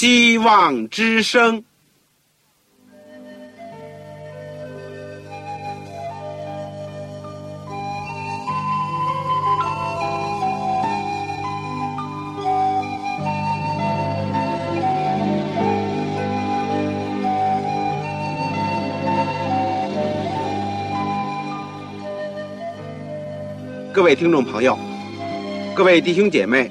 希望之声。各位听众朋友，各位弟兄姐妹，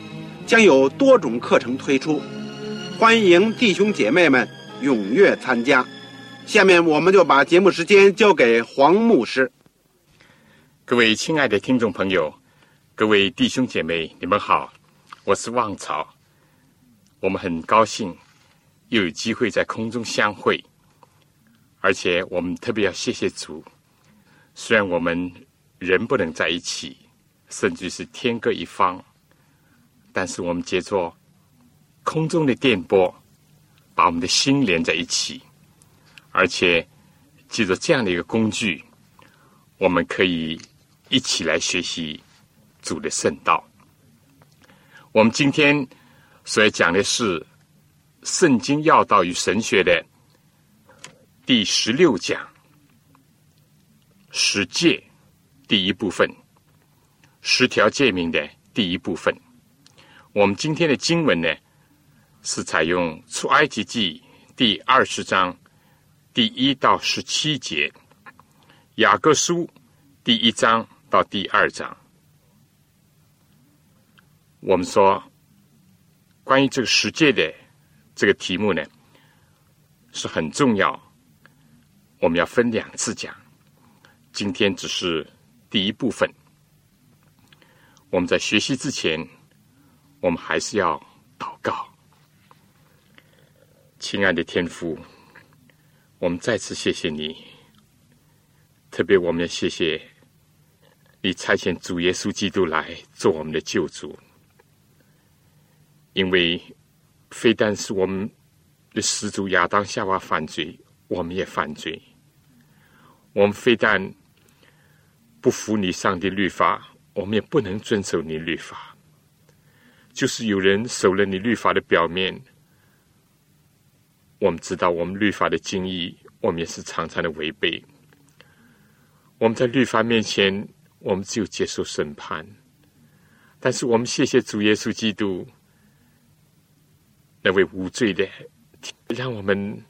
将有多种课程推出，欢迎弟兄姐妹们踊跃参加。下面我们就把节目时间交给黄牧师。各位亲爱的听众朋友，各位弟兄姐妹，你们好，我是旺草。我们很高兴又有机会在空中相会，而且我们特别要谢谢主，虽然我们。人不能在一起，甚至是天各一方。但是我们借助空中的电波，把我们的心连在一起，而且借着这样的一个工具，我们可以一起来学习主的圣道。我们今天所要讲的是《圣经要道与神学》的第十六讲——十诫。第一部分，十条诫命的第一部分。我们今天的经文呢，是采用出埃及记第二十章第一到十七节，雅各书第一章到第二章。我们说，关于这个世界的这个题目呢，是很重要，我们要分两次讲。今天只是。第一部分，我们在学习之前，我们还是要祷告。亲爱的天父，我们再次谢谢你，特别我们要谢谢你差遣主耶稣基督来做我们的救主，因为非但是我们的始祖亚当夏娃犯罪，我们也犯罪，我们非但。不服你上帝律法，我们也不能遵守你律法。就是有人守了你律法的表面，我们知道我们律法的精义，我们也是常常的违背。我们在律法面前，我们只有接受审判。但是我们谢谢主耶稣基督，那位无罪的，让我们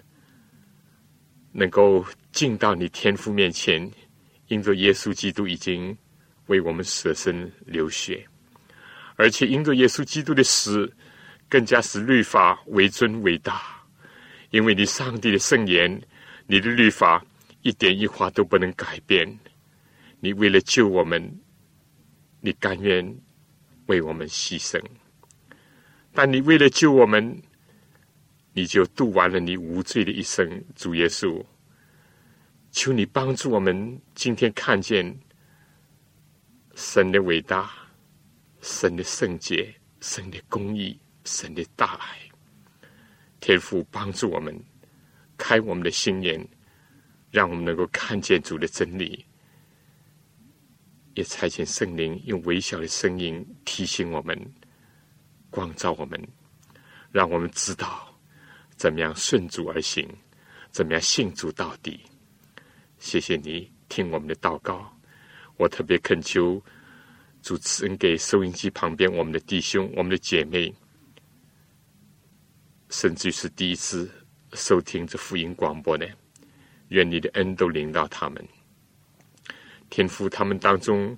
能够进到你天父面前。因着耶稣基督已经为我们舍身流血，而且因着耶稣基督的死，更加使律法为尊为大。因为你上帝的圣言，你的律法一点一划都不能改变。你为了救我们，你甘愿为我们牺牲。但你为了救我们，你就度完了你无罪的一生，主耶稣。求你帮助我们，今天看见神的伟大、神的圣洁、神的公义、神的大爱。天父帮助我们，开我们的心眼，让我们能够看见主的真理。也差遣圣灵用微小的声音提醒我们、光照我们，让我们知道怎么样顺主而行，怎么样信主到底。谢谢你听我们的祷告，我特别恳求主持人给收音机旁边我们的弟兄、我们的姐妹，甚至是第一次收听这福音广播呢，愿你的恩都临到他们。天父，他们当中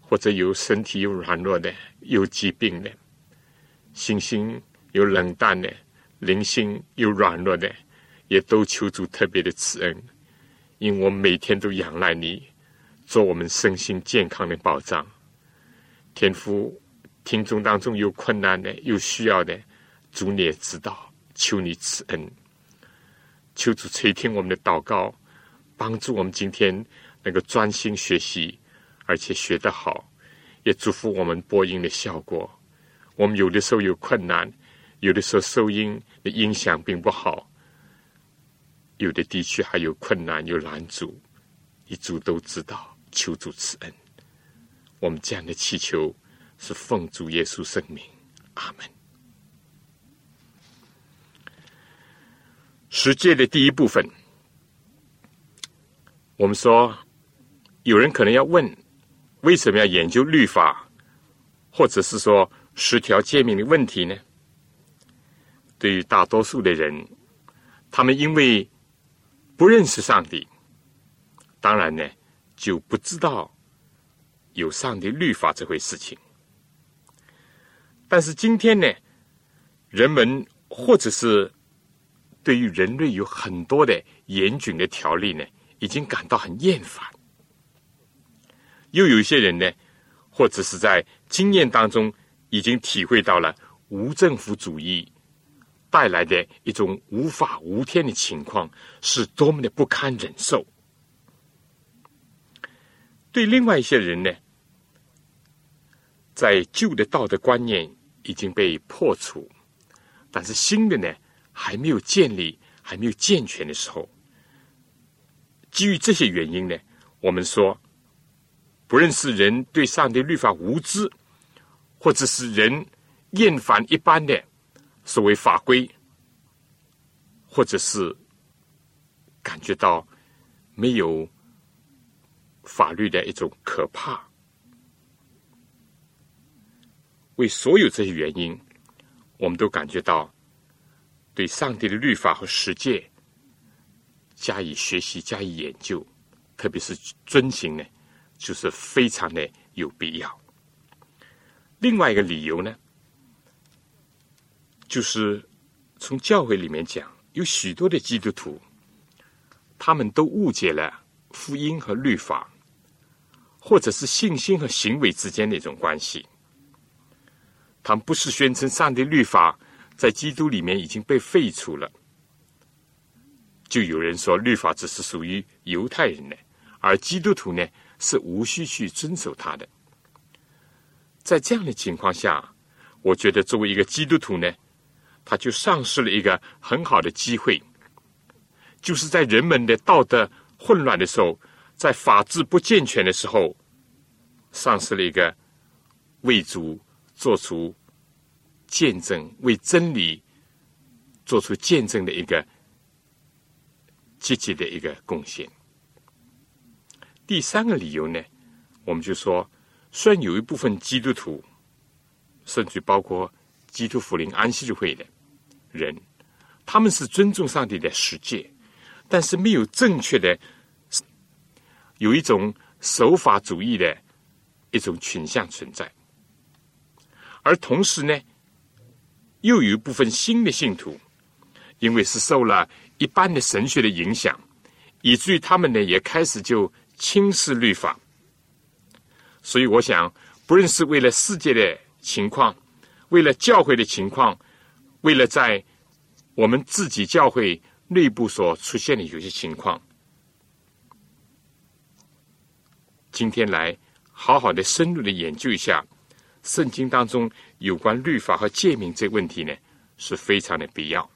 或者有身体有软弱的、有疾病的、心心有冷淡的、灵性有软弱的，也都求主特别的慈恩。因我每天都仰赖你，做我们身心健康的保障。天父，听众当中有困难的、有需要的，主你也知道，求你赐恩，求主垂听我们的祷告，帮助我们今天能够专心学习，而且学得好，也祝福我们播音的效果。我们有的时候有困难，有的时候收音的音响并不好，有的地区还有困难有拦阻，一主都知道，求主赐恩。我们这样的祈求是奉主耶稣圣名，阿门。十诫的第一部分，我们说，有人可能要问，为什么要研究律法，或者是说？十条诫命的问题呢？对于大多数的人，他们因为不认识上帝，当然呢就不知道有上帝律法这回事情。但是今天呢，人们或者是对于人类有很多的严峻的条例呢，已经感到很厌烦。又有一些人呢，或者是在经验当中。已经体会到了无政府主义带来的一种无法无天的情况是多么的不堪忍受。对另外一些人呢，在旧的道德观念已经被破除，但是新的呢还没有建立、还没有健全的时候，基于这些原因呢，我们说，不认识人对上帝律法无知。或者是人厌烦一般的所谓法规，或者是感觉到没有法律的一种可怕，为所有这些原因，我们都感觉到对上帝的律法和实践加以学习、加以研究，特别是遵行呢，就是非常的有必要。另外一个理由呢，就是从教会里面讲，有许多的基督徒，他们都误解了福音和律法，或者是信心和行为之间的一种关系。他们不是宣称上帝律法在基督里面已经被废除了，就有人说律法只是属于犹太人的，而基督徒呢是无需去遵守他的。在这样的情况下，我觉得作为一个基督徒呢，他就丧失了一个很好的机会，就是在人们的道德混乱的时候，在法治不健全的时候，丧失了一个为主做出见证、为真理做出见证的一个积极的一个贡献。第三个理由呢，我们就说。虽然有一部分基督徒，甚至包括基督福临安息日会的人，他们是尊重上帝的世界，但是没有正确的，有一种守法主义的一种倾向存在。而同时呢，又有一部分新的信徒，因为是受了一般的神学的影响，以至于他们呢也开始就轻视律法。所以，我想，不论是为了世界的情况，为了教会的情况，为了在我们自己教会内部所出现的有些情况，今天来好好的深入的研究一下圣经当中有关律法和诫命这个问题呢，是非常的必要。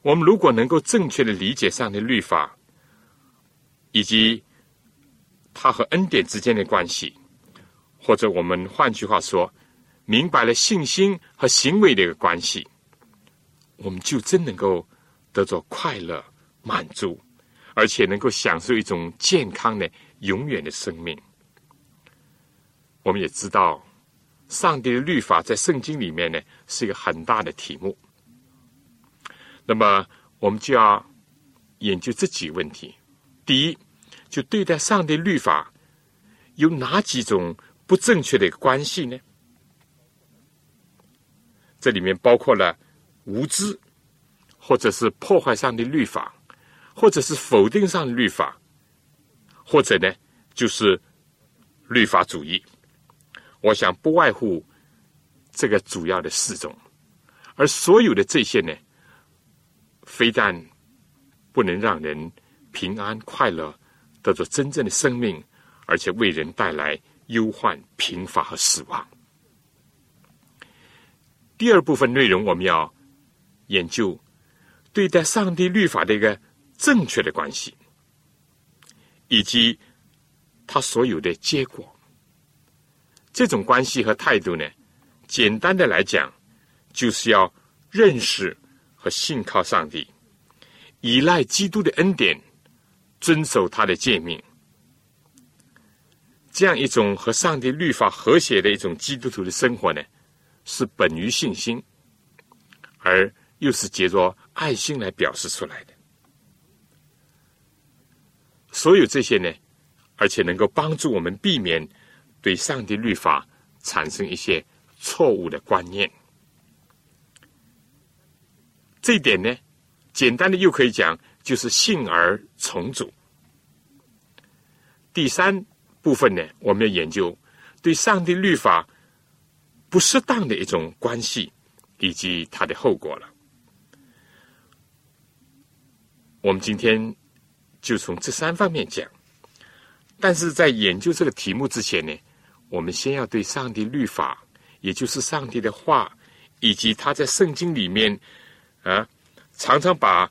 我们如果能够正确的理解上的律法，以及他和恩典之间的关系，或者我们换句话说，明白了信心和行为的一个关系，我们就真能够得着快乐、满足，而且能够享受一种健康的、永远的生命。我们也知道，上帝的律法在圣经里面呢是一个很大的题目。那么，我们就要研究这几个问题。第一。就对待上帝律法有哪几种不正确的关系呢？这里面包括了无知，或者是破坏上帝律法，或者是否定上帝律法，或者呢就是律法主义。我想不外乎这个主要的四种，而所有的这些呢，非但不能让人平安快乐，得着真正的生命，而且为人带来忧患、贫乏和死亡。第二部分内容，我们要研究对待上帝律法的一个正确的关系，以及他所有的结果。这种关系和态度呢，简单的来讲，就是要认识和信靠上帝，依赖基督的恩典，遵守他的诫命。这样一种和上帝律法和谐的一种基督徒的生活呢，是本于信心，而又是借着爱心来表示出来的。所有这些呢，而且能够帮助我们避免。对上帝律法产生一些错误的观念，这一点呢，简单的又可以讲，就是性而重组。第三部分呢，我们要研究对上帝律法不适当的一种关系以及它的后果了。我们今天就从这三方面讲，但是在研究这个题目之前呢。我们先要对上帝律法，也就是上帝的话，以及他在圣经里面啊，常常把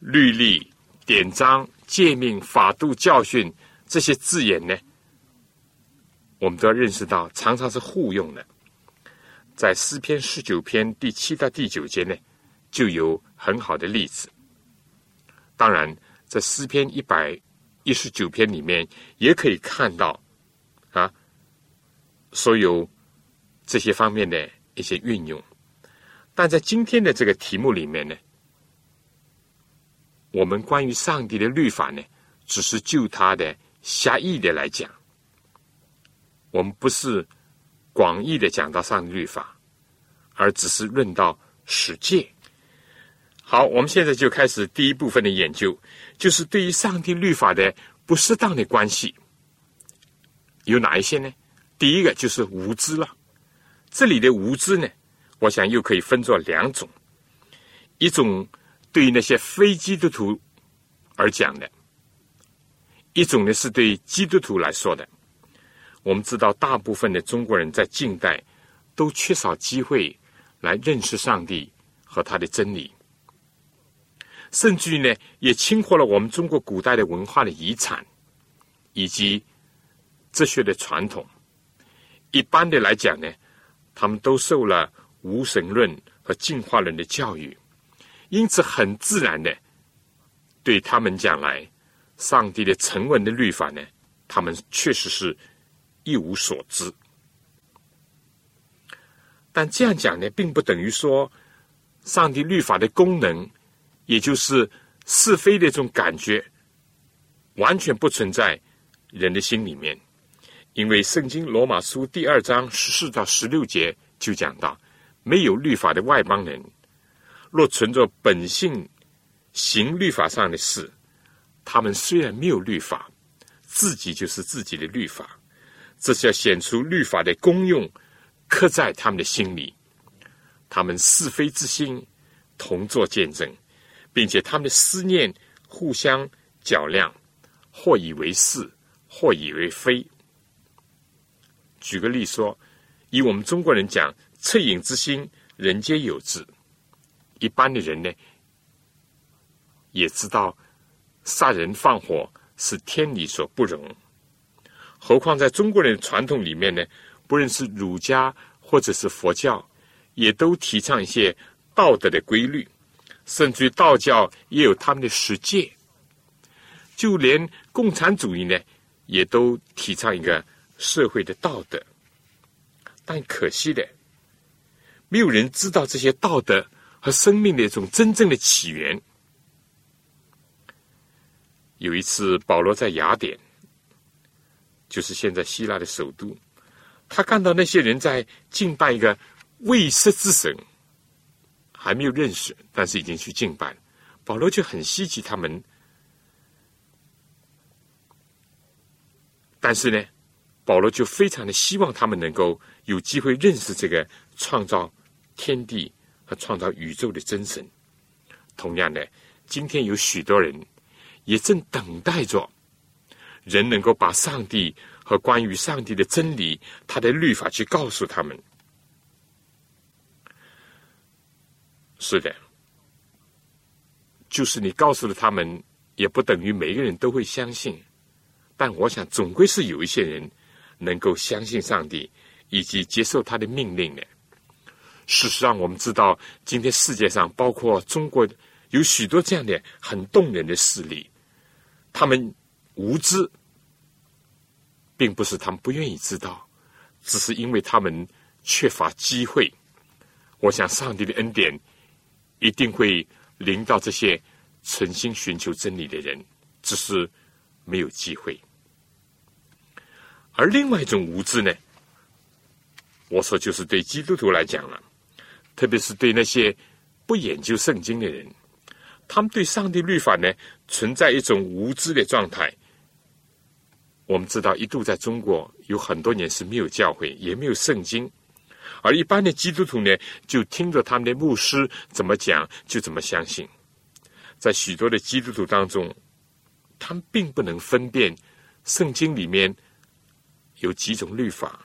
律例、典章、诫命、法度、教训这些字眼呢，我们都要认识到，常常是互用的。在诗篇十九篇第七到第九节呢，就有很好的例子。当然，在诗篇一百一十九篇里面，也可以看到啊。所有这些方面的一些运用，但在今天的这个题目里面呢，我们关于上帝的律法呢，只是就它的狭义的来讲，我们不是广义的讲到上帝律法，而只是论到实践。好，我们现在就开始第一部分的研究，就是对于上帝律法的不适当的关系有哪一些呢？第一个就是无知了，这里的无知呢，我想又可以分作两种，一种对于那些非基督徒而讲的，一种呢是对基督徒来说的。我们知道，大部分的中国人在近代都缺少机会来认识上帝和他的真理，甚至于呢，也侵获了我们中国古代的文化的遗产以及哲学的传统。一般的来讲呢，他们都受了无神论和进化论的教育，因此很自然的，对他们讲来，上帝的成文的律法呢，他们确实是一无所知。但这样讲呢，并不等于说，上帝律法的功能，也就是是非的这种感觉，完全不存在人的心里面。因为圣经罗马书第二章十四到十六节就讲到，没有律法的外邦人，若存着本性行律法上的事，他们虽然没有律法，自己就是自己的律法，这是要显出律法的功用，刻在他们的心里。他们是非之心同作见证，并且他们的思念互相较量，或以为是，或以为非。举个例说，以我们中国人讲“恻隐之心，人皆有之”。一般的人呢，也知道杀人放火是天理所不容。何况在中国人的传统里面呢，不论是儒家或者是佛教，也都提倡一些道德的规律，甚至于道教也有他们的实践。就连共产主义呢，也都提倡一个。社会的道德，但可惜的，没有人知道这些道德和生命的一种真正的起源。有一次，保罗在雅典，就是现在希腊的首都，他看到那些人在敬拜一个未识之神，还没有认识，但是已经去敬拜，保罗就很稀奇他们，但是呢。保罗就非常的希望他们能够有机会认识这个创造天地和创造宇宙的真神。同样的，今天有许多人也正等待着人能够把上帝和关于上帝的真理、他的律法去告诉他们。是的，就是你告诉了他们，也不等于每个人都会相信。但我想，总归是有一些人能够相信上帝，以及接受他的命令的。事实上，我们知道，今天世界上包括中国，有许多这样的很动人的事例。他们无知，并不是他们不愿意知道，只是因为他们缺乏机会。我想，上帝的恩典一定会临到这些诚心寻求真理的人，只是没有机会。而另外一种无知呢？我说，就是对基督徒来讲了，特别是对那些不研究圣经的人，他们对上帝律法呢存在一种无知的状态。我们知道，一度在中国有很多年是没有教会，也没有圣经，而一般的基督徒呢，就听着他们的牧师怎么讲，就怎么相信。在许多的基督徒当中，他们并不能分辨圣经里面。有几种律法，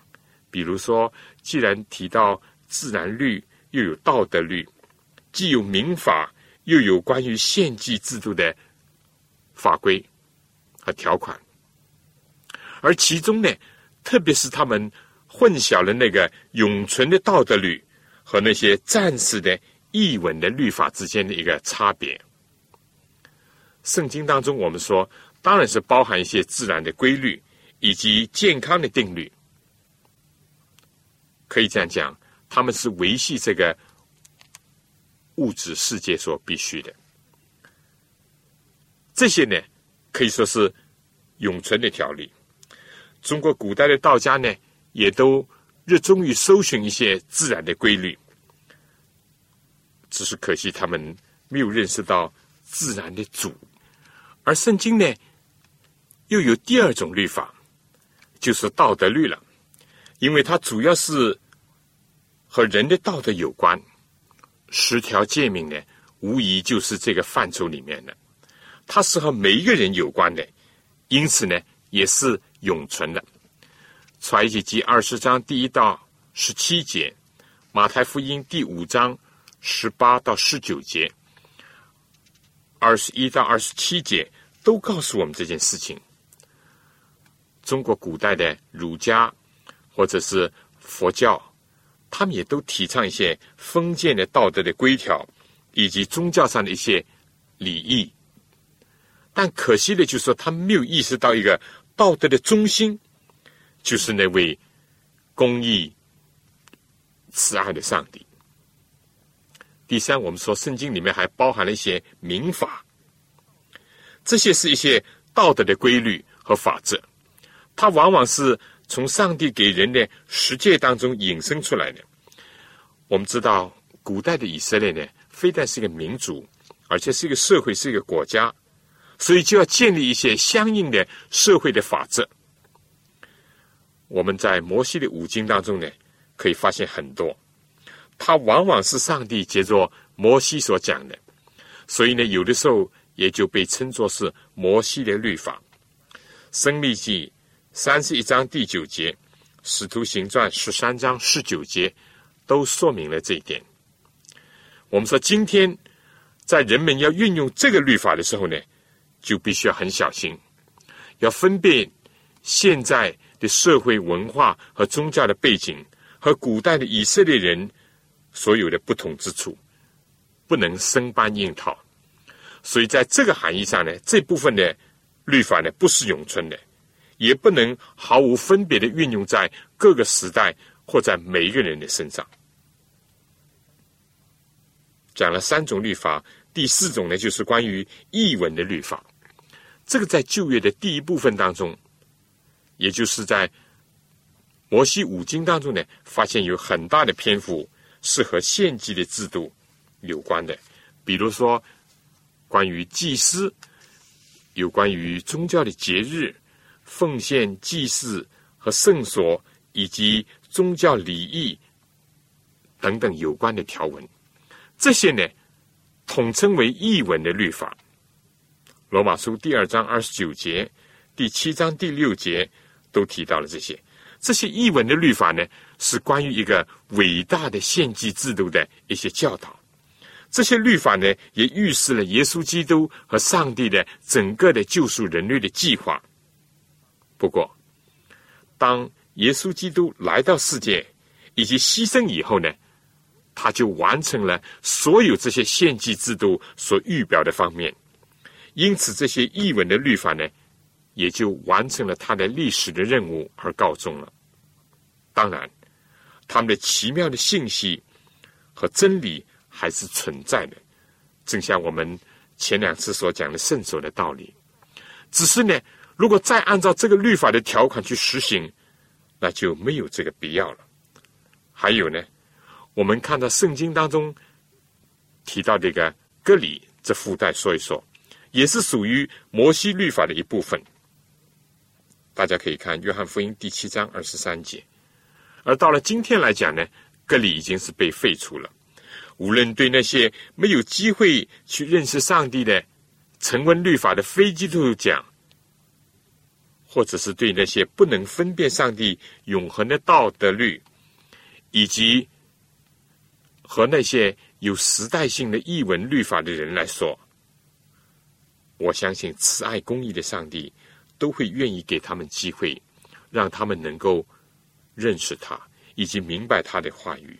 比如说，既然提到自然律，又有道德律，既有民法，又有关于献祭制度的法规和条款，而其中呢，特别是他们混淆了那个永存的道德律和那些暂时的易稳的律法之间的一个差别。圣经当中，我们说，当然是包含一些自然的规律。以及健康的定律，可以这样讲，他们是维系这个物质世界所必须的。这些呢，可以说是永存的条例。中国古代的道家呢，也都热衷于搜寻一些自然的规律，只是可惜他们没有认识到自然的主。而圣经呢，又有第二种律法。就是道德律了，因为它主要是和人的道德有关。十条诫命呢，无疑就是这个范畴里面的。它是和每一个人有关的，因此呢，也是永存的。传记记二十章第一到十七节，马太福音第五章十八到十九节，二十一到二十七节都告诉我们这件事情。中国古代的儒家或者是佛教，他们也都提倡一些封建的道德的规条，以及宗教上的一些礼仪。但可惜的，就是说他们没有意识到一个道德的中心，就是那位公义、慈爱的上帝。第三，我们说圣经里面还包含了一些民法，这些是一些道德的规律和法则。它往往是从上帝给人的实践当中引申出来的。我们知道，古代的以色列呢，非但是一个民族，而且是一个社会，是一个国家，所以就要建立一些相应的社会的法则。我们在摩西的五经当中呢，可以发现很多，它往往是上帝借着摩西所讲的，所以呢，有的时候也就被称作是摩西的律法，《生命记》。三十一章第九节，《使徒行传》十三章十九节，都说明了这一点。我们说，今天在人们要运用这个律法的时候呢，就必须要很小心，要分辨现在的社会文化和宗教的背景和古代的以色列人所有的不同之处，不能生搬硬套。所以，在这个含义上呢，这部分的律法呢，不是永存的。也不能毫无分别的运用在各个时代或在每一个人的身上。讲了三种律法，第四种呢，就是关于译文的律法。这个在旧约的第一部分当中，也就是在摩西五经当中呢，发现有很大的篇幅是和献祭的制度有关的，比如说关于祭司，有关于宗教的节日。奉献祭祀和圣所，以及宗教礼仪等等有关的条文，这些呢，统称为译文的律法。罗马书第二章二十九节、第七章第六节都提到了这些。这些译文的律法呢，是关于一个伟大的献祭制度的一些教导。这些律法呢，也预示了耶稣基督和上帝的整个的救赎人类的计划。不过，当耶稣基督来到世界以及牺牲以后呢，他就完成了所有这些献祭制度所预表的方面。因此，这些译文的律法呢，也就完成了他的历史的任务而告终了。当然，他们的奇妙的信息和真理还是存在的，正像我们前两次所讲的圣所的道理。只是呢，如果再按照这个律法的条款去实行，那就没有这个必要了。还有呢，我们看到圣经当中提到这个割礼这附带说一说。也是属于摩西律法的一部分。大家可以看《约翰福音》第七章二十三节。而到了今天来讲呢，割礼已经是被废除了。无论对那些没有机会去认识上帝的成文律法的非基督徒讲，或者是对那些不能分辨上帝永恒的道德律，以及和那些有时代性的译文律法的人来说。我相信慈爱公义的上帝都会愿意给他们机会，让他们能够认识他以及明白他的话语，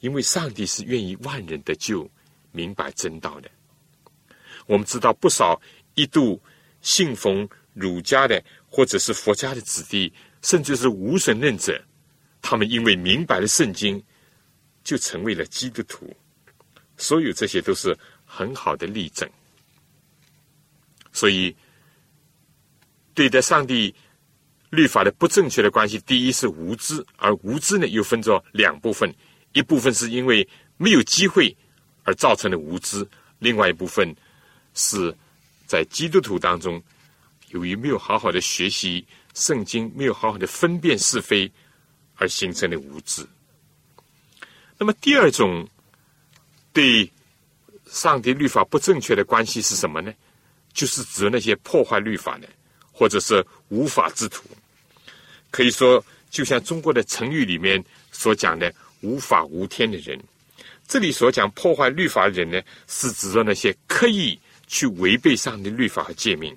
因为上帝是愿意万人的救、明白真道的。我们知道不少一度信奉儒家的或者是佛家的子弟，甚至是无神论者，他们因为明白了圣经，就成为了基督徒。所有这些都是很好的例证。所以，对待上帝律法的不正确的关系，第一是无知，而无知呢又分作两部分：一部分是因为没有机会而造成的无知；另外一部分是在基督徒当中，由于没有好好的学习圣经，没有好好的分辨是非而形成的无知。那么第二种对上帝律法不正确的关系是什么呢？就是指那些破坏律法的，或者是无法之徒。可以说，就像中国的成语里面所讲的“无法无天”的人。这里所讲破坏律法的人呢，是指着那些刻意去违背上帝律法和诫命。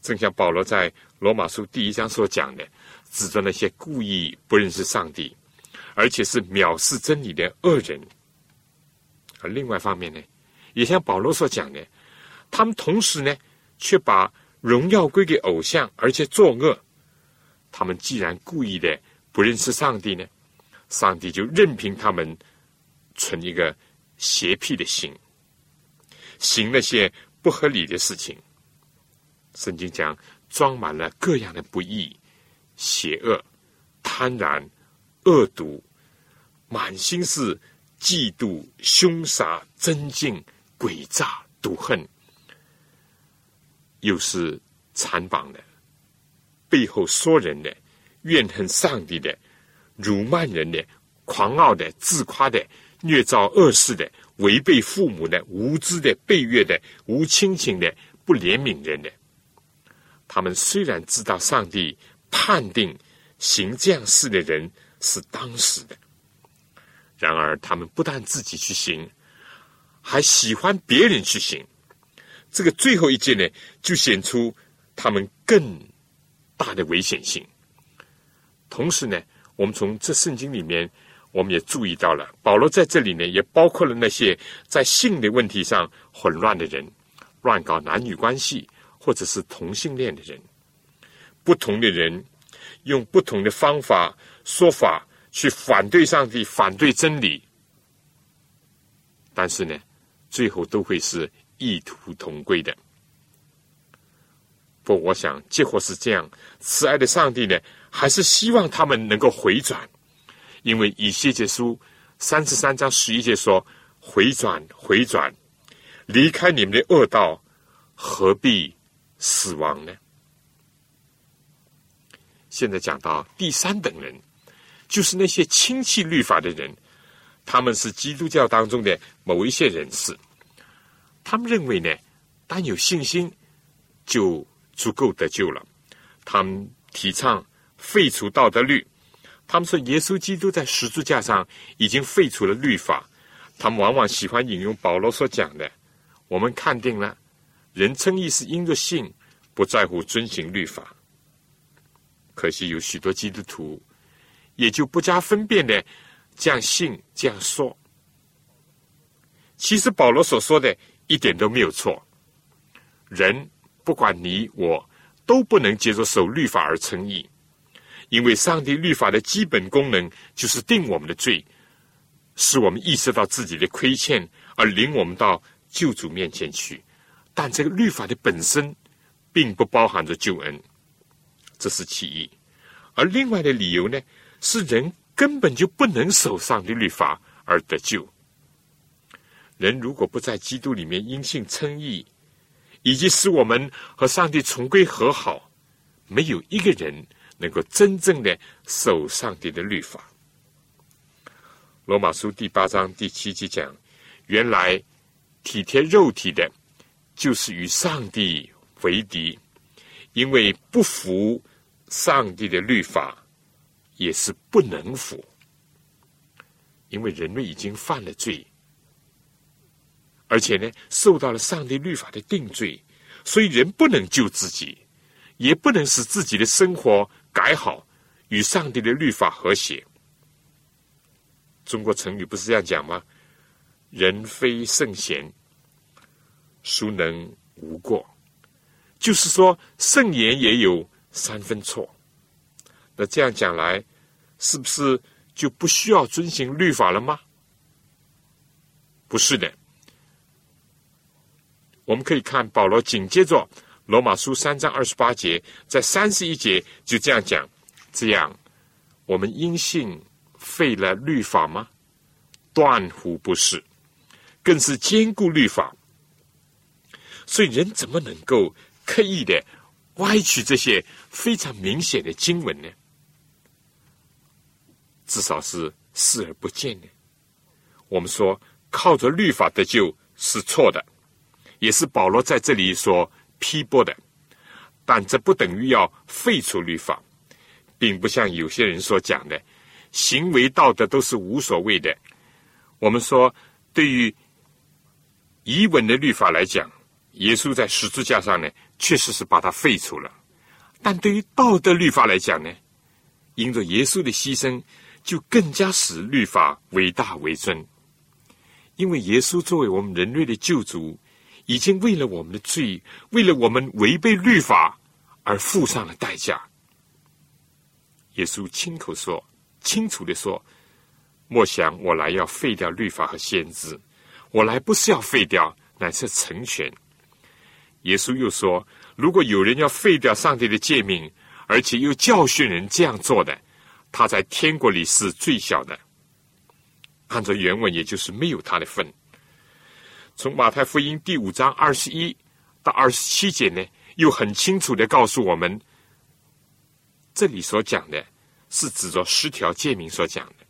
正像保罗在罗马书第一章所讲的，指着那些故意不认识上帝，而且是藐视真理的恶人。而另外一方面呢，也像保罗所讲的。他们同时呢，却把荣耀归给偶像，而且作恶。他们既然故意的不认识上帝呢，上帝就任凭他们存一个邪僻的心，行那些不合理的事情。圣经讲，装满了各样的不义、邪恶、贪婪、恶毒，满心是嫉妒、凶杀、增进、诡诈、毒恨。又是残暴的，背后说人的，怨恨上帝的，辱骂人的，狂傲的，自夸的，虐造恶事的，违背父母的，无知的，背越的，无亲情的，不怜悯人的。他们虽然知道上帝判定行这样事的人是当死的，然而他们不但自己去行，还喜欢别人去行。这个最后一件呢，就显出他们更大的危险性。同时呢，我们从这圣经里面，我们也注意到了，保罗在这里呢，也包括了那些在性的问题上混乱的人，乱搞男女关系，或者是同性恋的人。不同的人用不同的方法说法去反对上帝，反对真理，但是呢，最后都会是。异途同归的，不，我想结果是这样。慈爱的上帝呢，还是希望他们能够回转，因为以西结书三十三章十一节说：“回转，回转，离开你们的恶道，何必死亡呢？”现在讲到第三等人，就是那些轻弃律法的人。他们是基督教当中的某一些人士，他们认为呢，单有信心就足够得救了。他们提倡废除道德律，他们说耶稣基督在十字架上已经废除了律法。他们往往喜欢引用保罗所讲的：“我们看定了，人称义是因着信，不在乎遵行律法。”可惜有许多基督徒也就不加分辨的这样信这样说。其实保罗所说的一点都没有错。人不管你我都不能接着守律法而称义，因为上帝律法的基本功能就是定我们的罪。使我们意识到自己的亏欠，而领我们到救主面前去。但这个律法的本身，并不包含着救恩，这是其一。而另外的理由呢，是人根本就不能守上的律法而得救。人如果不在基督里面因信称义，以及使我们和上帝重归和好，没有一个人能够真正的守上帝的律法。罗马书第八章第七节讲：原来体贴肉体的，就是与上帝为敌，因为不服上帝的律法，也是不能服。因为人类已经犯了罪，而且呢，受到了上帝律法的定罪，所以人不能救自己，也不能使自己的生活改好，与上帝的律法和谐。中国成语不是这样讲吗？人非圣贤，孰能无过？就是说，圣言也有三分错。那这样讲来，是不是就不需要遵循律法了吗？不是的。我们可以看保罗紧接着罗马书三章二十八节，在三十一节就这样讲：这样，我们因信。废了律法吗？断乎不是，更是兼顾律法。所以人怎么能够刻意的歪曲这些非常明显的经文呢？至少是视而不见的。我们说靠着律法得救是错的，也是保罗在这里所批驳的。但这不等于要废除律法，并不像有些人所讲的。行为道德都是无所谓的。我们说，对于遗文的律法来讲，耶稣在十字架上呢，确实是把它废除了；但对于道德律法来讲呢，因着耶稣的牺牲，就更加使律法伟大为尊。因为耶稣作为我们人类的救主，已经为了我们的罪，为了我们违背律法而付上了代价。耶稣亲口说。清楚的说：“莫想我来要废掉律法和先知，我来不是要废掉，乃是成全。”耶稣又说：“如果有人要废掉上帝的诫命，而且又教训人这样做的，他在天国里是最小的。”按照原文，也就是没有他的份。从马太福音第五章二十一到二十七节呢，又很清楚的告诉我们，这里所讲的。是指着十条诫命所讲的，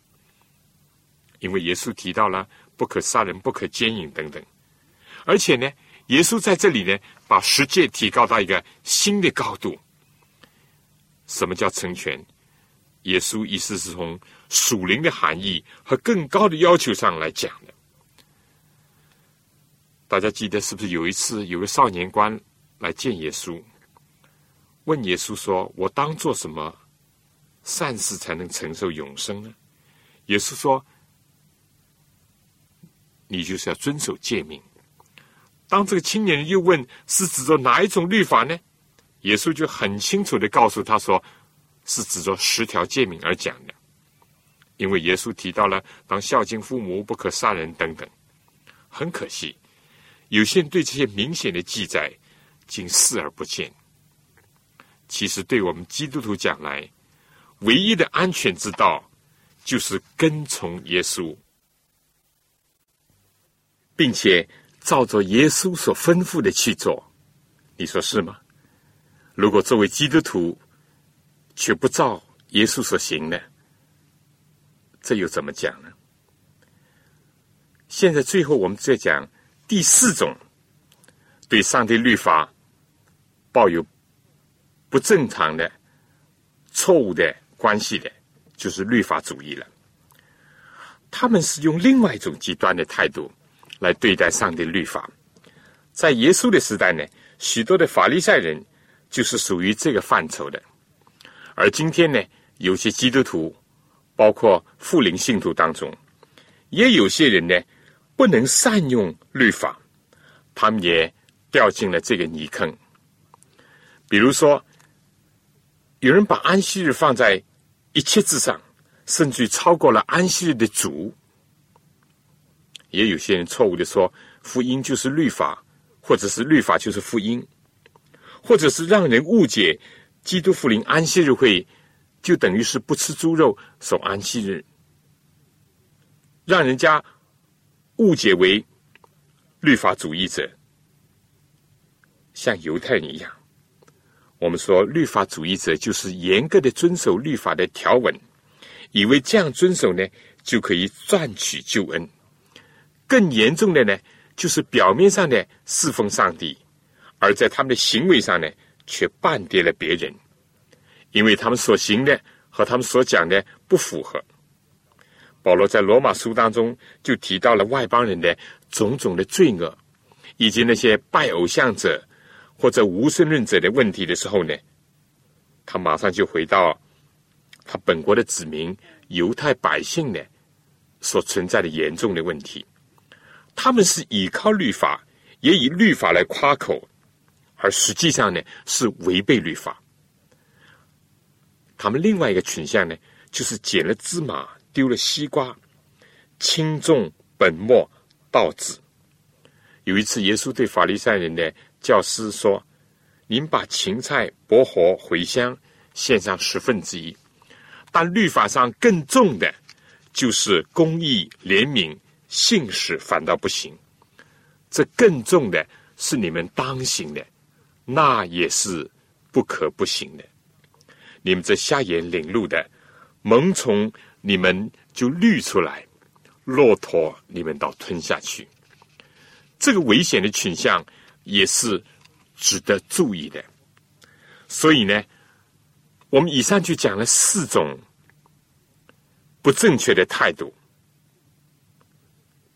因为耶稣提到了不可杀人、不可奸淫等等，而且呢，耶稣在这里呢，把十诫提高到一个新的高度。什么叫成全？耶稣意思是从属灵的含义和更高的要求上来讲的。大家记得是不是有一次有个少年官来见耶稣，问耶稣说：“我当做什么？”善事才能承受永生呢？耶稣说，你就是要遵守诫命。当这个青年人又问是指着哪一种律法呢？耶稣就很清楚的告诉他说，是指着十条诫命而讲的。因为耶稣提到了当孝敬父母、不可杀人等等。很可惜，有些人对这些明显的记载竟视而不见。其实，对我们基督徒讲来，唯一的安全之道，就是跟从耶稣，并且照着耶稣所吩咐的去做。你说是吗？如果作为基督徒却不照耶稣所行的，这又怎么讲呢？现在最后我们再讲第四种对上帝律法抱有不正常的、错误的关系的，就是律法主义了。他们是用另外一种极端的态度来对待上帝律法。在耶稣的时代呢，许多的法利赛人就是属于这个范畴的。而今天呢，有些基督徒，包括富灵信徒当中，也有些人呢，不能善用律法，他们也掉进了这个泥坑。比如说，有人把安息日放在一切之上。甚至超过了安息日的主，也有些人错误的说福音就是律法，或者是律法就是福音，或者是让人误解基督福临安息日会就等于是不吃猪肉守安息日，让人家误解为律法主义者，像犹太人一样。我们说律法主义者就是严格的遵守律法的条文。以为这样遵守呢，就可以赚取救恩。更严重的呢，就是表面上的侍奉上帝，而在他们的行为上呢，却半跌了别人，因为他们所行的和他们所讲的不符合。保罗在罗马书当中就提到了外邦人的种种的罪恶，以及那些拜偶像者或者无神论者的问题的时候呢，他马上就回到。他本国的子民犹太百姓呢，所存在的严重的问题，他们是依靠律法，也以律法来夸口，而实际上呢是违背律法。他们另外一个倾向呢，就是捡了芝麻丢了西瓜，轻重本末倒置。有一次，耶稣对法利赛人的教师说：“您把芹菜、薄荷、茴香献上十分之一。”但律法上更重的，就是公义、怜悯、信实，反倒不行。这更重的是你们当行的，那也是不可不行的。你们这瞎眼领路的，萌从你们就滤出来，骆驼你们倒吞下去。这个危险的倾向也是值得注意的。所以呢？我们以上就讲了四种不正确的态度，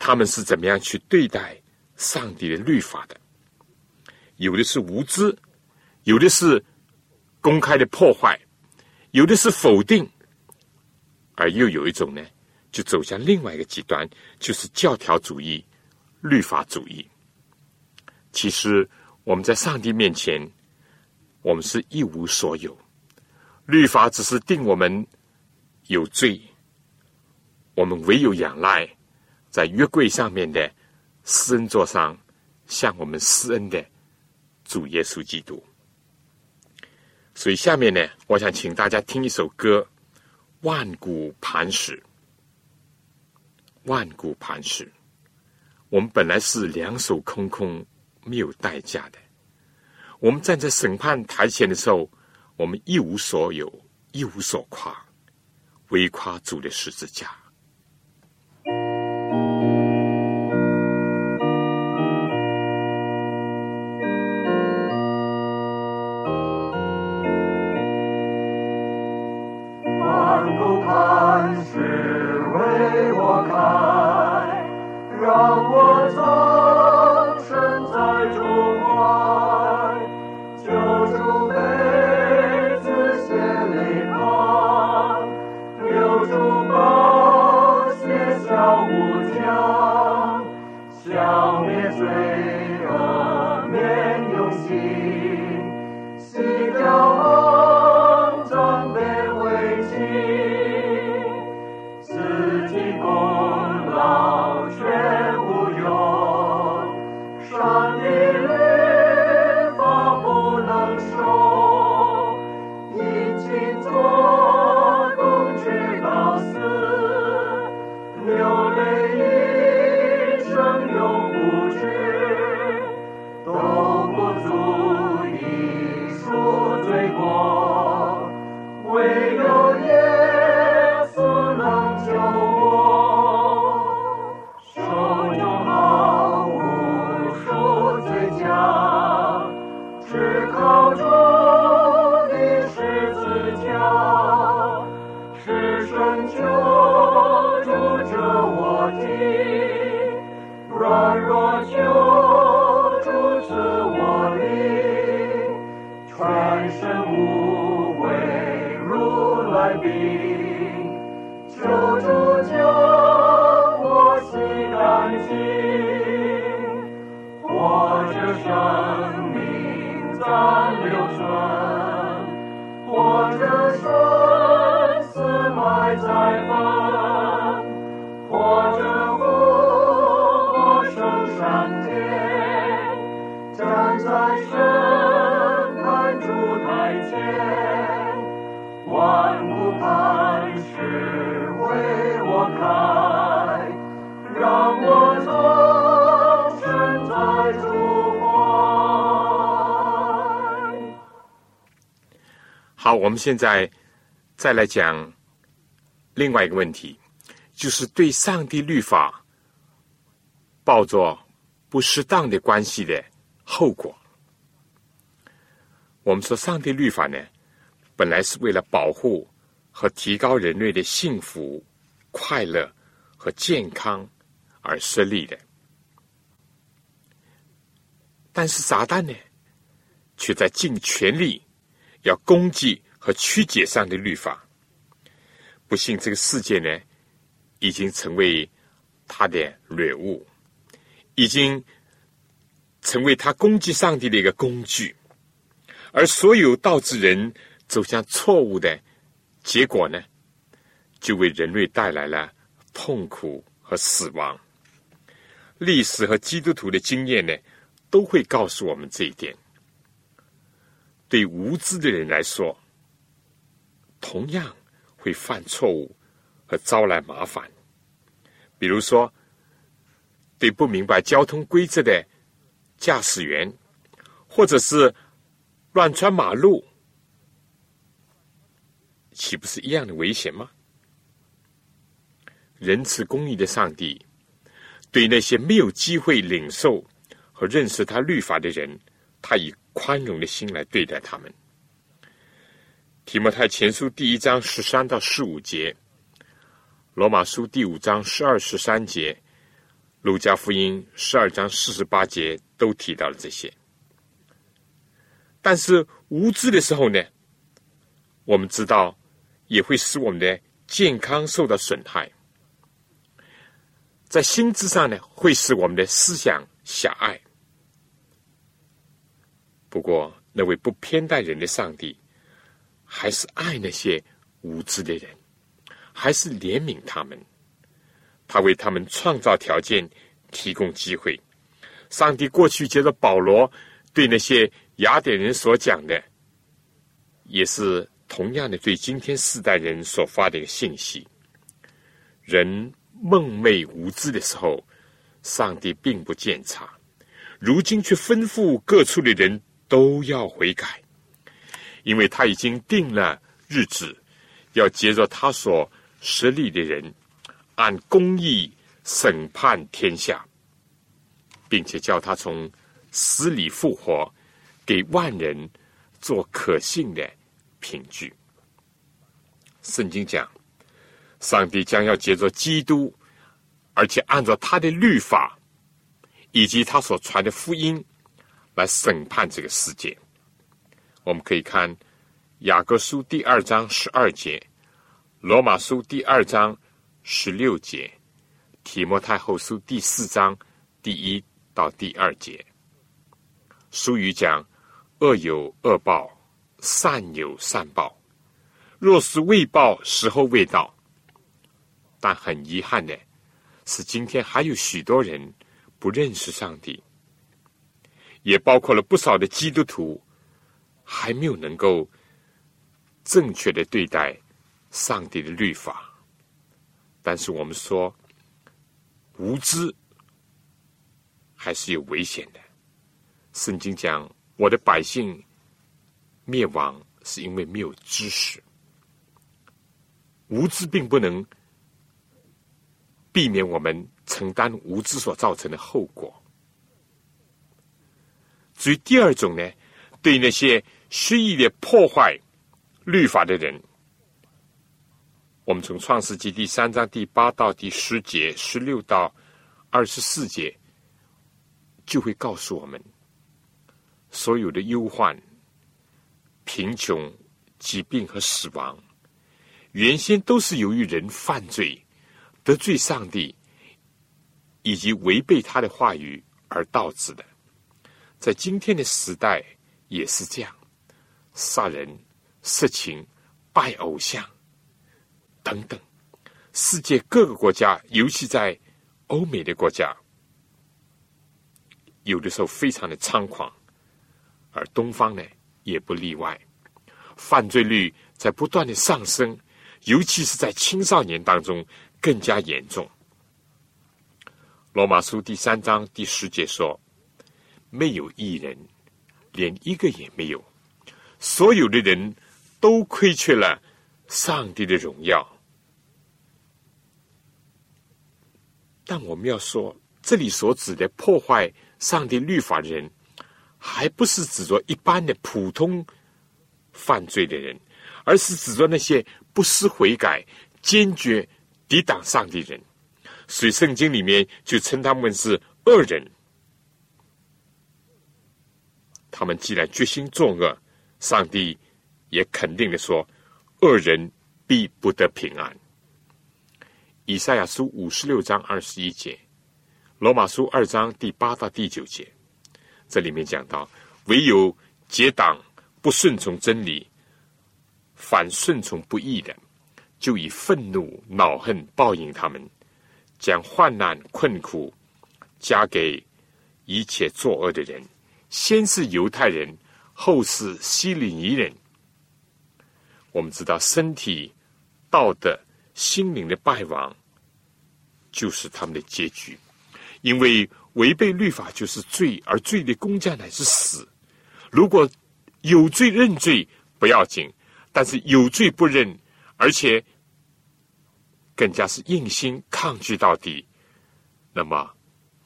他们是怎么样去对待上帝的律法的？有的是无知，有的是公开的破坏，有的是否定，而又有一种呢，就走向另外一个极端，就是教条主义、律法主义。其实我们在上帝面前，我们是一无所有。律法只是定我们有罪，我们唯有仰赖在约柜上面的施恩座上向我们施恩的主耶稣基督。所以下面呢，我想请大家听一首歌《万古磐石》。万古磐石，我们本来是两手空空、没有代价的。我们站在审判台前的时候。我们一无所有，一无所夸，唯夸主的十字架。如我们现在再来讲另外一个问题，就是对上帝律法抱着不适当的关系的后果。我们说，上帝律法呢，本来是为了保护和提高人类的幸福、快乐和健康而设立的，但是撒旦呢，却在尽全力要攻击和曲解上的律法。不幸，这个世界呢，已经成为他的掠物，已经成为他攻击上帝的一个工具。而所有导致人走向错误的结果呢，就为人类带来了痛苦和死亡。历史和基督徒的经验呢，都会告诉我们这一点。对无知的人来说，同样会犯错误和招来麻烦。比如说，对不明白交通规则的驾驶员，或者是乱穿马路，岂不是一样的危险吗？仁慈公义的上帝，对那些没有机会领受和认识他律法的人，他以宽容的心来对待他们。提摩太前书第一章十三到十五节，罗马书第五章十二十三节，路加福音十二章四十八节都提到了这些。但是无知的时候呢，我们知道也会使我们的健康受到损害，在心智上呢，会使我们的思想狭隘。不过，那位不偏待人的上帝，还是爱那些无知的人，还是怜悯他们。他为他们创造条件，提供机会。上帝过去接着保罗对那些雅典人所讲的，也是同样的对今天世代人所发的一个信息：人梦寐无知的时候，上帝并不见察；如今却吩咐各处的人都要悔改，因为他已经定了日子，要接着他所设立的人，按公义审判天下，并且叫他从死里复活，给万人做可信的凭据。圣经讲，上帝将要借着基督，而且按照他的律法以及他所传的福音来审判这个世界。我们可以看雅各书第二章十二节，罗马书第二章十六节，提摩太后书第四章第一到第二节。书语讲：恶有恶报，善有善报。若是未报，时候未到。但很遗憾的是，今天还有许多人不认识上帝，也包括了不少的基督徒，还没有能够正确的对待上帝的律法。但是我们说，无知还是有危险的。圣经讲：“我的百姓灭亡，是因为没有知识。”无知并不能避免我们承担无知所造成的后果。至于第二种呢，对那些蓄意的破坏律法的人，我们从创世纪第三章第八到第十节、十六到二十四节，就会告诉我们，所有的忧患、贫穷、疾病和死亡，原先都是由于人犯罪、得罪上帝，以及违背他的话语而导致的。在今天的时代也是这样，杀人、色情、拜偶像等等，世界各个国家，尤其在欧美的国家。有的时候非常的猖狂，而东方呢也不例外，犯罪率在不断的上升，尤其是在青少年当中更加严重。罗马书第三章第十节说：“没有一人，连一个也没有，所有的人都亏缺了上帝的荣耀。”但我们要说，这里所指的破坏。上帝律法的人，还不是指着一般的普通犯罪的人，而是指着那些不思悔改、坚决抵挡上帝人。所以圣经里面就称他们是恶人。他们既然决心作恶，上帝也肯定的说：恶人必不得平安。以赛亚书五十六章二十一节。罗马书二章第八到第九节，这里面讲到：唯有结党不顺从真理，反顺从不义的，就以愤怒恼恨报应他们，将患难困苦加给一切作恶的人。先是犹太人，后世西里尼人。我们知道，身体、道德、心灵的败亡，就是他们的结局。因为违背律法就是罪，而罪的公价乃是死。如果有罪认罪不要紧，但是有罪不认，而且更加是硬心抗拒到底，那么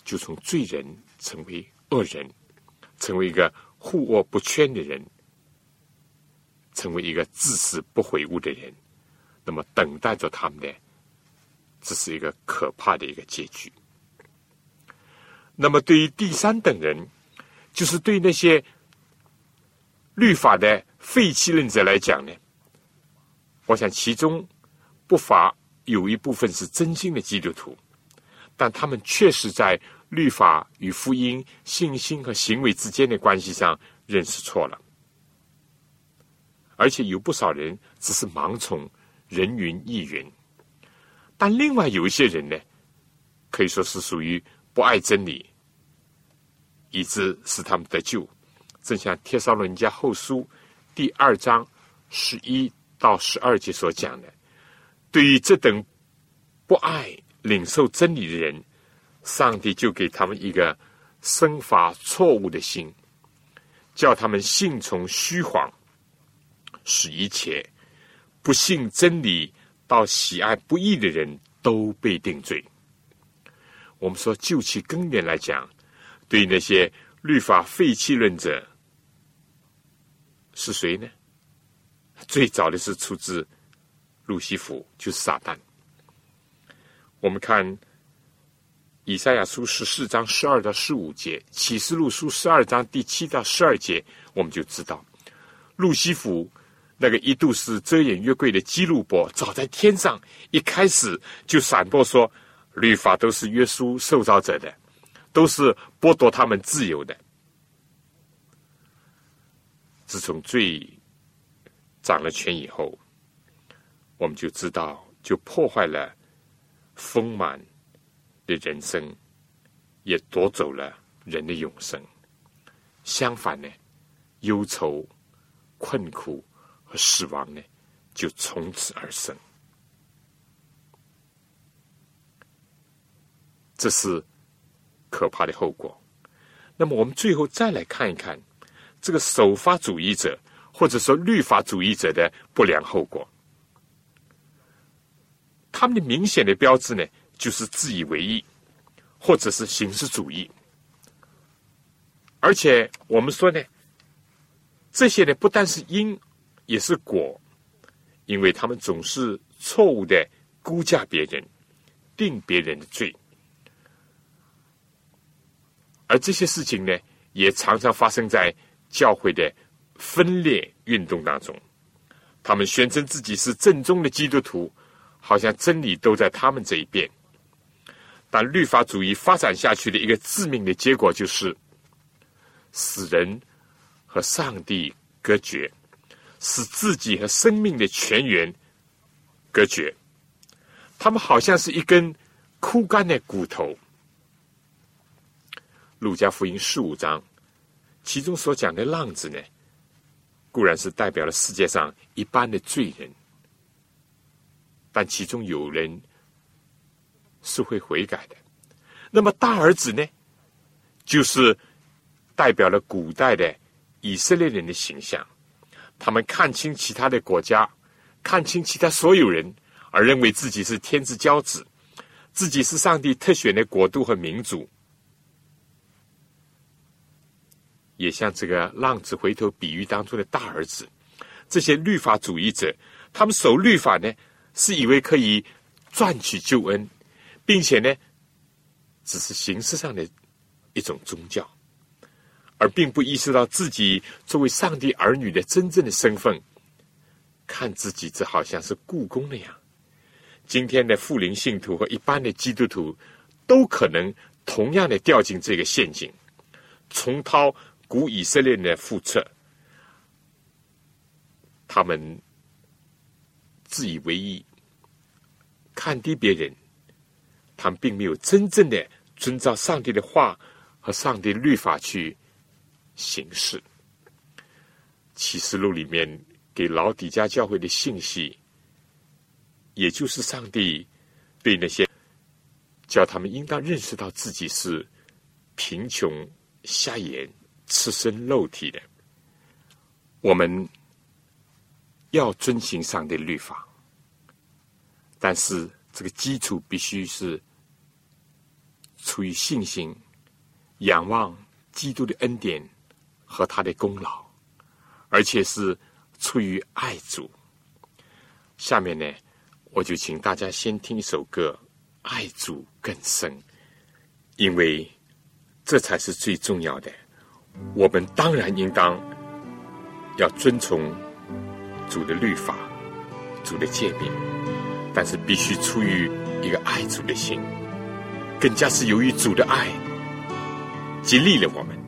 就从罪人成为恶人，成为一个护恶不圈的人，成为一个自私不悔悟的人，那么等待着他们的，这是一个可怕的一个结局。那么，对于第三等人，就是对那些律法的废弃论者来讲呢，我想其中不乏有一部分是真心的基督徒，但他们确实在律法与福音、信心和行为之间的关系上认识错了，而且有不少人只是盲从人云亦云，但另外有一些人呢，可以说是属于不爱真理。以致使他们得救，正像《帖撒罗尼迦后书》第二章十一到十二节所讲的，对于这等不爱领受真理的人，上帝就给他们一个生发错误的心，叫他们信从虚谎，使一切不信真理到喜爱不义的人都被定罪。我们说，就其根源来讲。对于那些律法废弃论者，是谁呢？最早的是出自路西弗，就是撒旦。我们看以赛亚书十四章十二到十五节，启示录书十二章第七到十二节，我们就知道路西弗那个一度是遮掩约柜的基路伯，早在天上一开始就闪播说，律法都是约束受造者的。都是剥夺他们自由的。自从罪掌了权以后，我们就知道，就破坏了丰满的人生，也夺走了人的永生。相反呢，忧愁、困苦和死亡呢，就从此而生。这是。可怕的后果。那么，我们最后再来看一看这个守法主义者或者说律法主义者的不良后果。他们的明显的标志呢，就是自以为意，或者是形式主义。而且，我们说呢，这些呢不但是因，也是果，因为他们总是错误的估价别人，定别人的罪。而这些事情呢，也常常发生在教会的分裂运动当中。他们宣称自己是正宗的基督徒，好像真理都在他们这一边。但律法主义发展下去的一个致命的结果，就是使人和上帝隔绝，使自己和生命的泉源隔绝。他们好像是一根枯干的骨头。路加福音十五章，其中所讲的浪子呢，固然是代表了世界上一般的罪人，但其中有人是会悔改的。那么大儿子呢，就是代表了古代的以色列人的形象。他们看清其他的国家，看清其他所有人，而认为自己是天之骄子，自己是上帝特选的国度和民族。也像这个浪子回头比喻当中的大儿子，这些律法主义者，他们守律法呢，是以为可以赚取救恩，并且呢，只是形式上的一种宗教，而并不意识到自己作为上帝儿女的真正的身份，看自己这好像是故宫那样。今天的富林信徒和一般的基督徒，都可能同样的掉进这个陷阱，重蹈。古以色列的覆辙，他们自以为意，看低别人，他们并没有真正的遵照上帝的话和上帝律法去行事。启示录里面给老底家教会的信息，也就是上帝对那些叫他们应当认识到自己是贫穷、瞎眼。赤身肉体的，我们要遵行上帝律法，但是这个基础必须是出于信心，仰望基督的恩典和他的功劳，而且是出于爱主。下面呢，我就请大家先听一首歌，《爱主更深》，因为这才是最重要的。我们当然应当要遵从主的律法、主的诫命，但是必须出于一个爱主的心，更加是由于主的爱激励了我们。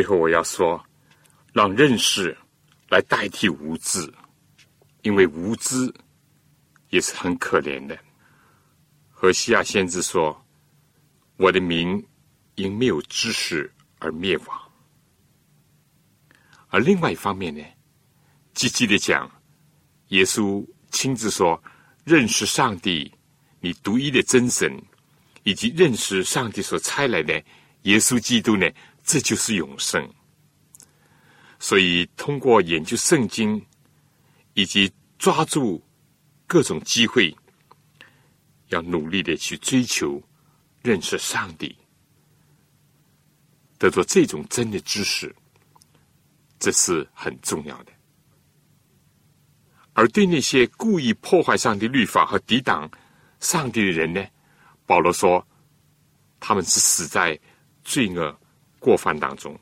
最后我要说，让认识来代替无知，因为无知也是很可怜的。和西亚先知说：“我的民因没有知识而灭亡。”而另外一方面呢，积极的讲，耶稣亲自说：“认识上帝，你独一的真神，以及认识上帝所差来的耶稣基督呢，这就是永生。”所以，通过研究圣经，以及抓住各种机会，要努力的去追求认识上帝，得到这种真的知识。这是很重要的，而对那些故意破坏上帝律法和抵挡上帝的人呢？保罗说，他们是死在罪恶过犯当中，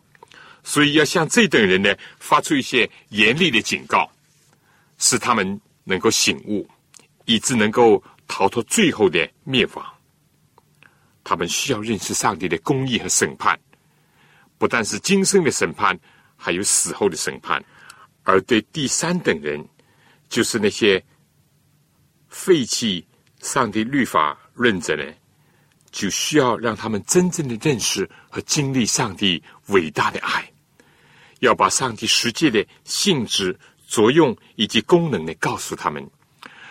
所以要向这等人呢发出一些严厉的警告，使他们能够醒悟，以致能够逃脱最后的灭亡。他们需要认识上帝的公义和审判，不但是今生的审判。还有死后的审判，而对第三等人，就是那些废弃上帝律法论者呢，就需要让他们真正的认识和经历上帝伟大的爱，要把上帝实际的性质、作用以及功能呢告诉他们，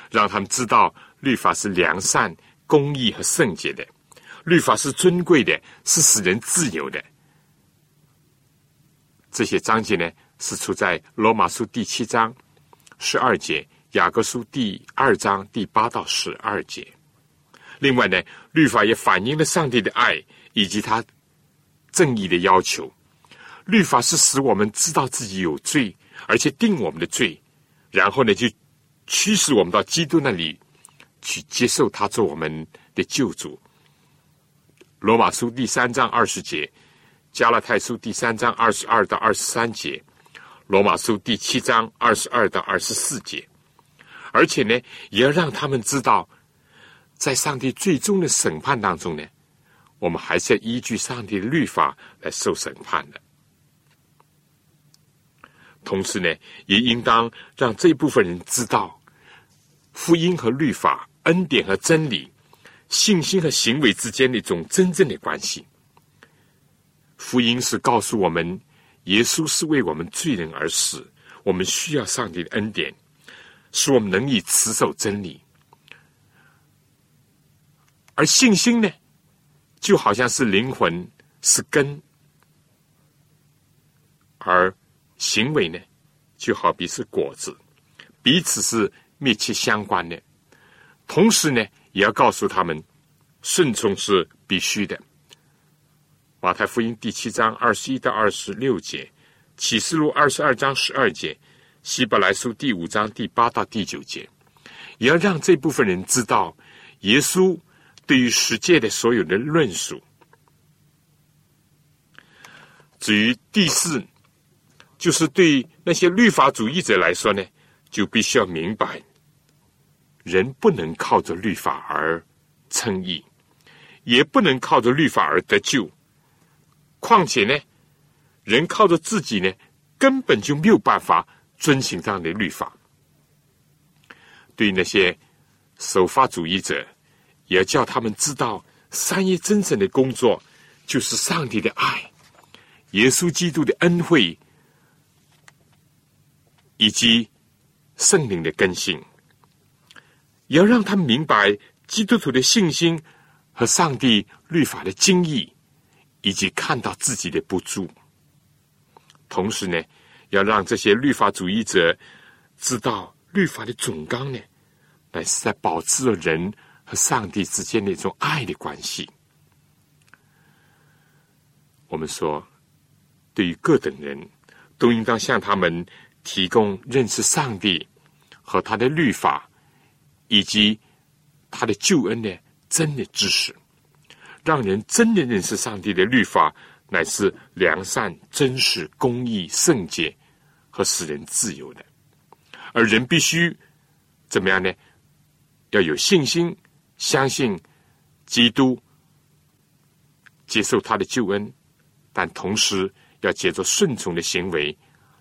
让他们知道律法是良善、公义和圣洁的，律法是尊贵的，是使人自由的。这些章节呢，是出在罗马书第七章十二节，雅各书第二章第八到十二节。另外呢，律法也反映了上帝的爱以及他正义的要求。律法是使我们知道自己有罪，而且定我们的罪，然后呢，就驱使我们到基督那里去接受他做我们的救主。罗马书第三章二十节。加拉太书第三章二十二到二十三节，罗马书第七章二十二到二十四节，而且呢，也要让他们知道，在上帝最终的审判当中呢，我们还是要依据上帝的律法来受审判的。同时呢，也应当让这部分人知道，福音和律法、恩典和真理、信心和行为之间的一种真正的关系。福音是告诉我们，耶稣是为我们罪人而死，我们需要上帝的恩典，使我们能以持守真理。而信心呢，就好像是灵魂，是根；而行为呢，就好比是果子，彼此是密切相关的。同时呢，也要告诉他们，顺从是必须的。马太福音第七章二十一到二十六节，启示录二十二章十二节，希伯来书第五章第八到第九节，也要让这部分人知道，耶稣对于世界的所有的论述。至于第四，就是对那些律法主义者来说呢，就必须要明白，人不能靠着律法而称义，也不能靠着律法而得救。况且呢，人靠着自己呢，根本就没有办法遵循这样的律法。对那些守法主义者，也要叫他们知道，三一真正的工作就是上帝的爱、耶稣基督的恩惠以及圣灵的更新。也要让他们明白基督徒的信心和上帝律法的精义。以及看到自己的不足，同时呢，要让这些律法主义者知道律法的总纲呢，乃是在保持了人和上帝之间的一种爱的关系。我们说，对于各等人，都应当向他们提供认识上帝和他的律法以及他的救恩的真的知识。让人真的认识上帝的律法，乃是良善、真实、公义、圣洁和使人自由的。而人必须怎么样呢？要有信心，相信基督，接受他的救恩，但同时要借着顺从的行为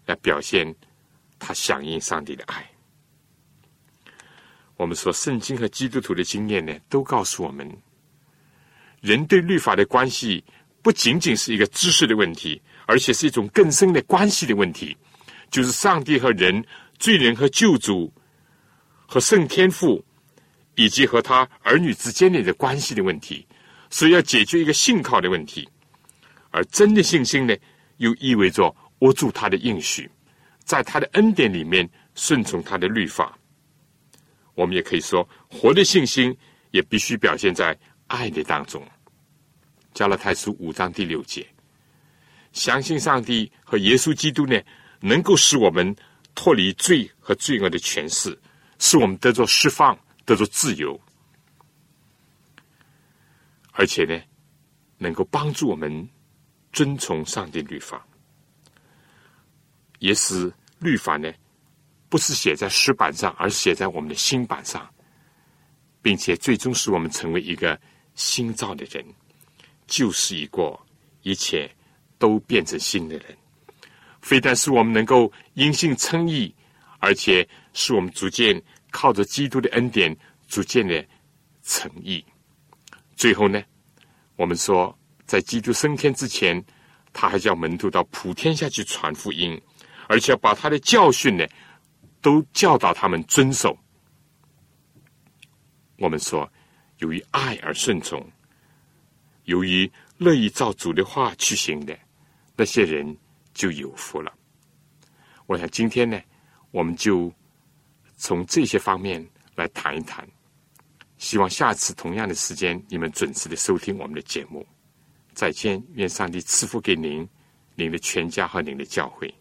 来表现他响应上帝的爱。我们说，圣经和基督徒的经验呢，都告诉我们，人对律法的关系不仅仅是一个知识的问题，而且是一种更深的关系的问题，就是上帝和人、罪人和救主和圣天父以及和他儿女之间的关系的问题，所以要解决一个信靠的问题。而真的信心呢，又意味着握住他的应许，在他的恩典里面顺从他的律法。我们也可以说，活的信心也必须表现在爱的当中。加拉太书五章第六节，相信上帝和耶稣基督呢，能够使我们脱离罪和罪恶的权势，使我们得着释放，得着自由，而且呢，能够帮助我们遵从上帝律法，也使律法呢。不是写在石板上，而是写在我们的心板上，并且最终使我们成为一个新造的人，旧事已过，一切都变成新的人。非但是我们能够因信称义，而且使我们逐渐靠着基督的恩典，逐渐的诚意。最后呢，我们说，在基督升天之前，他还叫门徒到普天下去传福音，而且要把他的教训呢。都教导他们遵守。我们说，由于爱而顺从，由于乐意照主的话去行的那些人就有福了。我想今天呢，我们就从这些方面来谈一谈。希望下次同样的时间，你们准时的收听我们的节目。再见，愿上帝赐福给您、您的全家和您的教会。